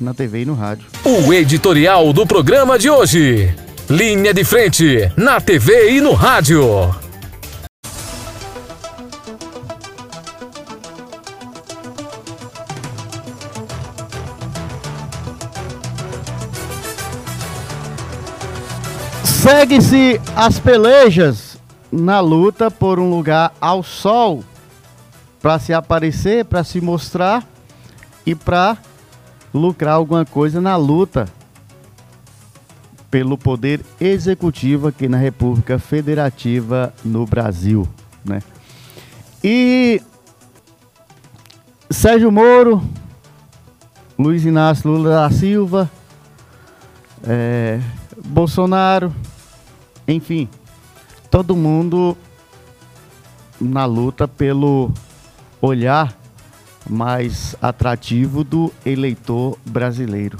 na TV e no rádio. O editorial do programa de hoje. Linha de frente, na TV e no rádio. Segue-se as pelejas na luta por um lugar ao sol para se aparecer, para se mostrar e para lucrar alguma coisa na luta pelo poder executivo aqui na República Federativa no Brasil, né? E Sérgio Moro, Luiz Inácio Lula da Silva, é, Bolsonaro, enfim, todo mundo na luta pelo olhar mais atrativo do eleitor brasileiro.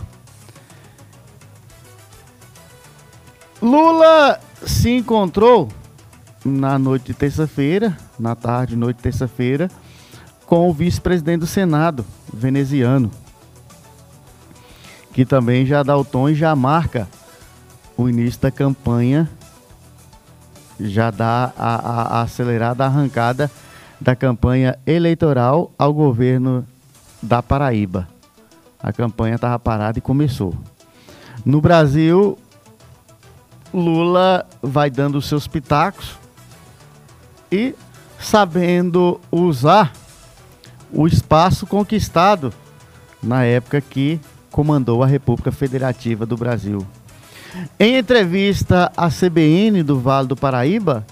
Lula se encontrou na noite de terça-feira, na tarde, noite de terça-feira, com o vice-presidente do Senado, veneziano, que também já dá o tom e já marca o início da campanha, já dá a, a, a acelerada arrancada da campanha eleitoral ao governo da Paraíba. A campanha estava parada e começou. No Brasil, Lula vai dando seus pitacos e sabendo usar o espaço conquistado na época que comandou a República Federativa do Brasil. Em entrevista à CBN do Vale do Paraíba,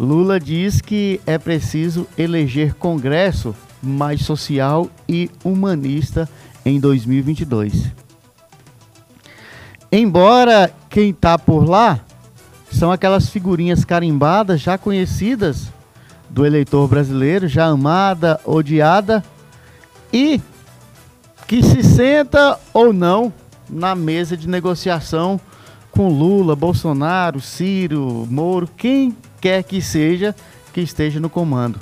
Lula diz que é preciso eleger Congresso mais social e humanista em 2022. Embora quem está por lá são aquelas figurinhas carimbadas já conhecidas do eleitor brasileiro, já amada, odiada e que se senta ou não na mesa de negociação com Lula, Bolsonaro, Ciro, Moro, quem quer que seja que esteja no comando.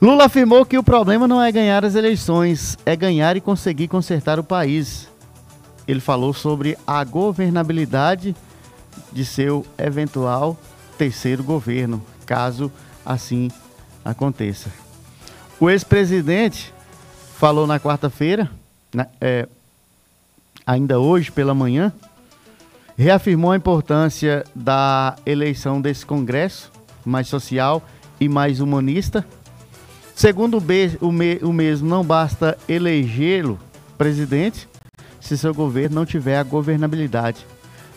Lula afirmou que o problema não é ganhar as eleições, é ganhar e conseguir consertar o país. Ele falou sobre a governabilidade de seu eventual terceiro governo, caso assim aconteça. O ex-presidente falou na quarta-feira, é, ainda hoje pela manhã, reafirmou a importância da eleição desse Congresso mais social e mais humanista. Segundo o, me, o mesmo, não basta elegê-lo presidente se seu governo não tiver a governabilidade.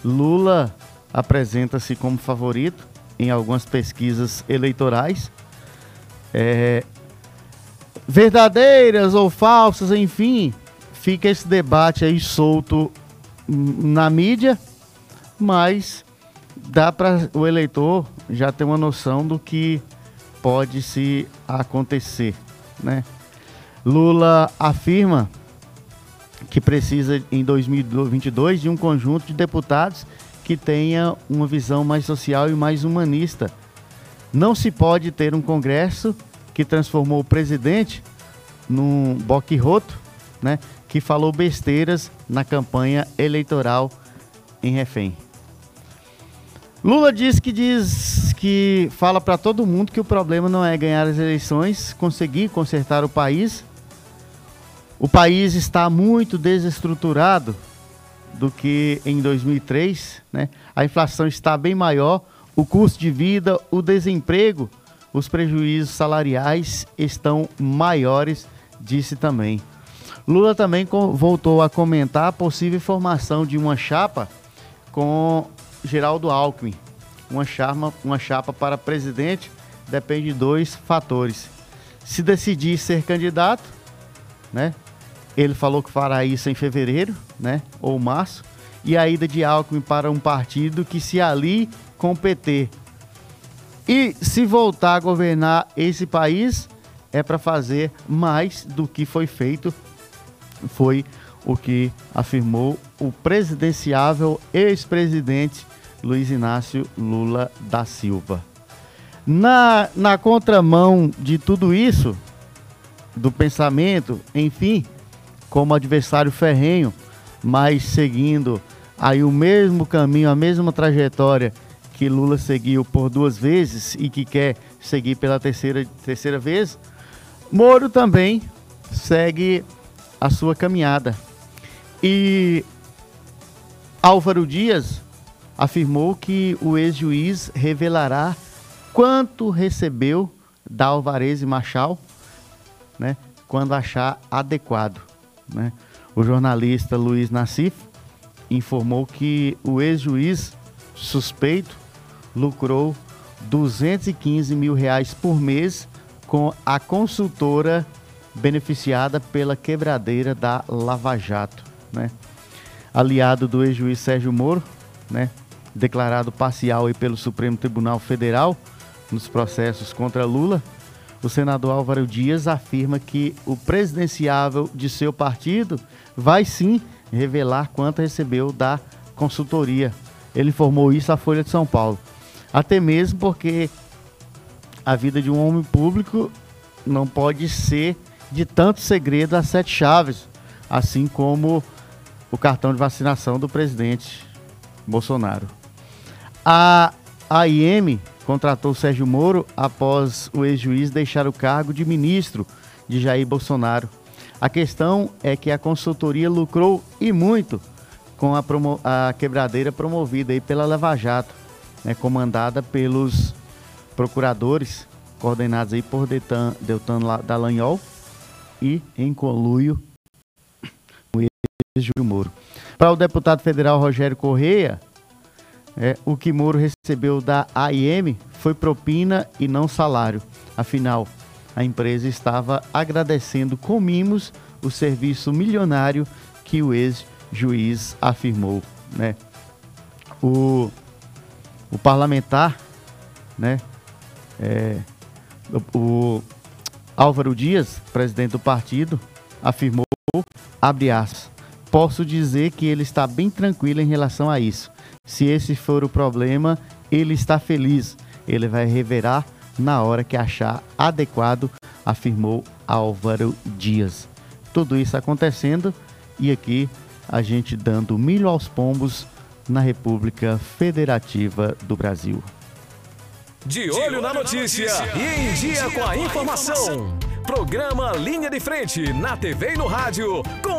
Lula apresenta-se como favorito em algumas pesquisas eleitorais. É, verdadeiras ou falsas, enfim, fica esse debate aí solto na mídia mas dá para o eleitor já ter uma noção do que pode se acontecer, né? Lula afirma que precisa em 2022 de um conjunto de deputados que tenha uma visão mais social e mais humanista. Não se pode ter um Congresso que transformou o presidente num boquirroto, né, que falou besteiras na campanha eleitoral em refém. Lula diz que diz que fala para todo mundo que o problema não é ganhar as eleições, conseguir consertar o país. O país está muito desestruturado do que em 2003, né? A inflação está bem maior, o custo de vida, o desemprego, os prejuízos salariais estão maiores, disse também. Lula também voltou a comentar a possível formação de uma chapa com Geraldo Alckmin. Uma chapa, uma chapa para presidente depende de dois fatores. Se decidir ser candidato, né? Ele falou que fará isso em fevereiro, né? Ou março. E a ida de Alckmin para um partido que se alie com o PT. E se voltar a governar esse país, é para fazer mais do que foi feito. Foi o que afirmou o presidenciável ex-presidente Luiz Inácio Lula da Silva. Na, na contramão de tudo isso, do pensamento, enfim, como adversário ferrenho, mas seguindo aí o mesmo caminho, a mesma trajetória que Lula seguiu por duas vezes e que quer seguir pela terceira, terceira vez, Moro também segue a sua caminhada. E Álvaro Dias afirmou que o ex-juiz revelará quanto recebeu da Alvarez e Machal, né, quando achar adequado. Né? O jornalista Luiz Nassif informou que o ex-juiz suspeito lucrou 215 mil reais por mês com a consultora beneficiada pela quebradeira da Lava Jato, né? Aliado do ex-juiz Sérgio Moro, né? Declarado parcial pelo Supremo Tribunal Federal nos processos contra Lula, o senador Álvaro Dias afirma que o presidenciável de seu partido vai sim revelar quanto recebeu da consultoria. Ele informou isso à Folha de São Paulo. Até mesmo porque a vida de um homem público não pode ser de tanto segredo a sete chaves, assim como o cartão de vacinação do presidente Bolsonaro. A AIM contratou Sérgio Moro após o ex-juiz deixar o cargo de ministro de Jair Bolsonaro. A questão é que a consultoria lucrou e muito com a, a quebradeira promovida aí pela Lava Jato, né, comandada pelos procuradores coordenados aí por Deltan, Deltan Dallagnol e em conluio com o ex-Júlio Moro. Para o deputado federal Rogério Correia, é, o que Moro recebeu da AIM foi propina e não salário. Afinal, a empresa estava agradecendo com mimos o serviço milionário que o ex-juiz afirmou. Né? O, o parlamentar, né? É, o Álvaro Dias, presidente do partido, afirmou, abre aspas, posso dizer que ele está bem tranquilo em relação a isso. Se esse for o problema, ele está feliz. Ele vai reverar na hora que achar adequado, afirmou Álvaro Dias. Tudo isso acontecendo e aqui a gente dando milho aos pombos na República Federativa do Brasil. De olho na notícia. e em dia com a informação. Programa Linha de Frente na TV e no rádio com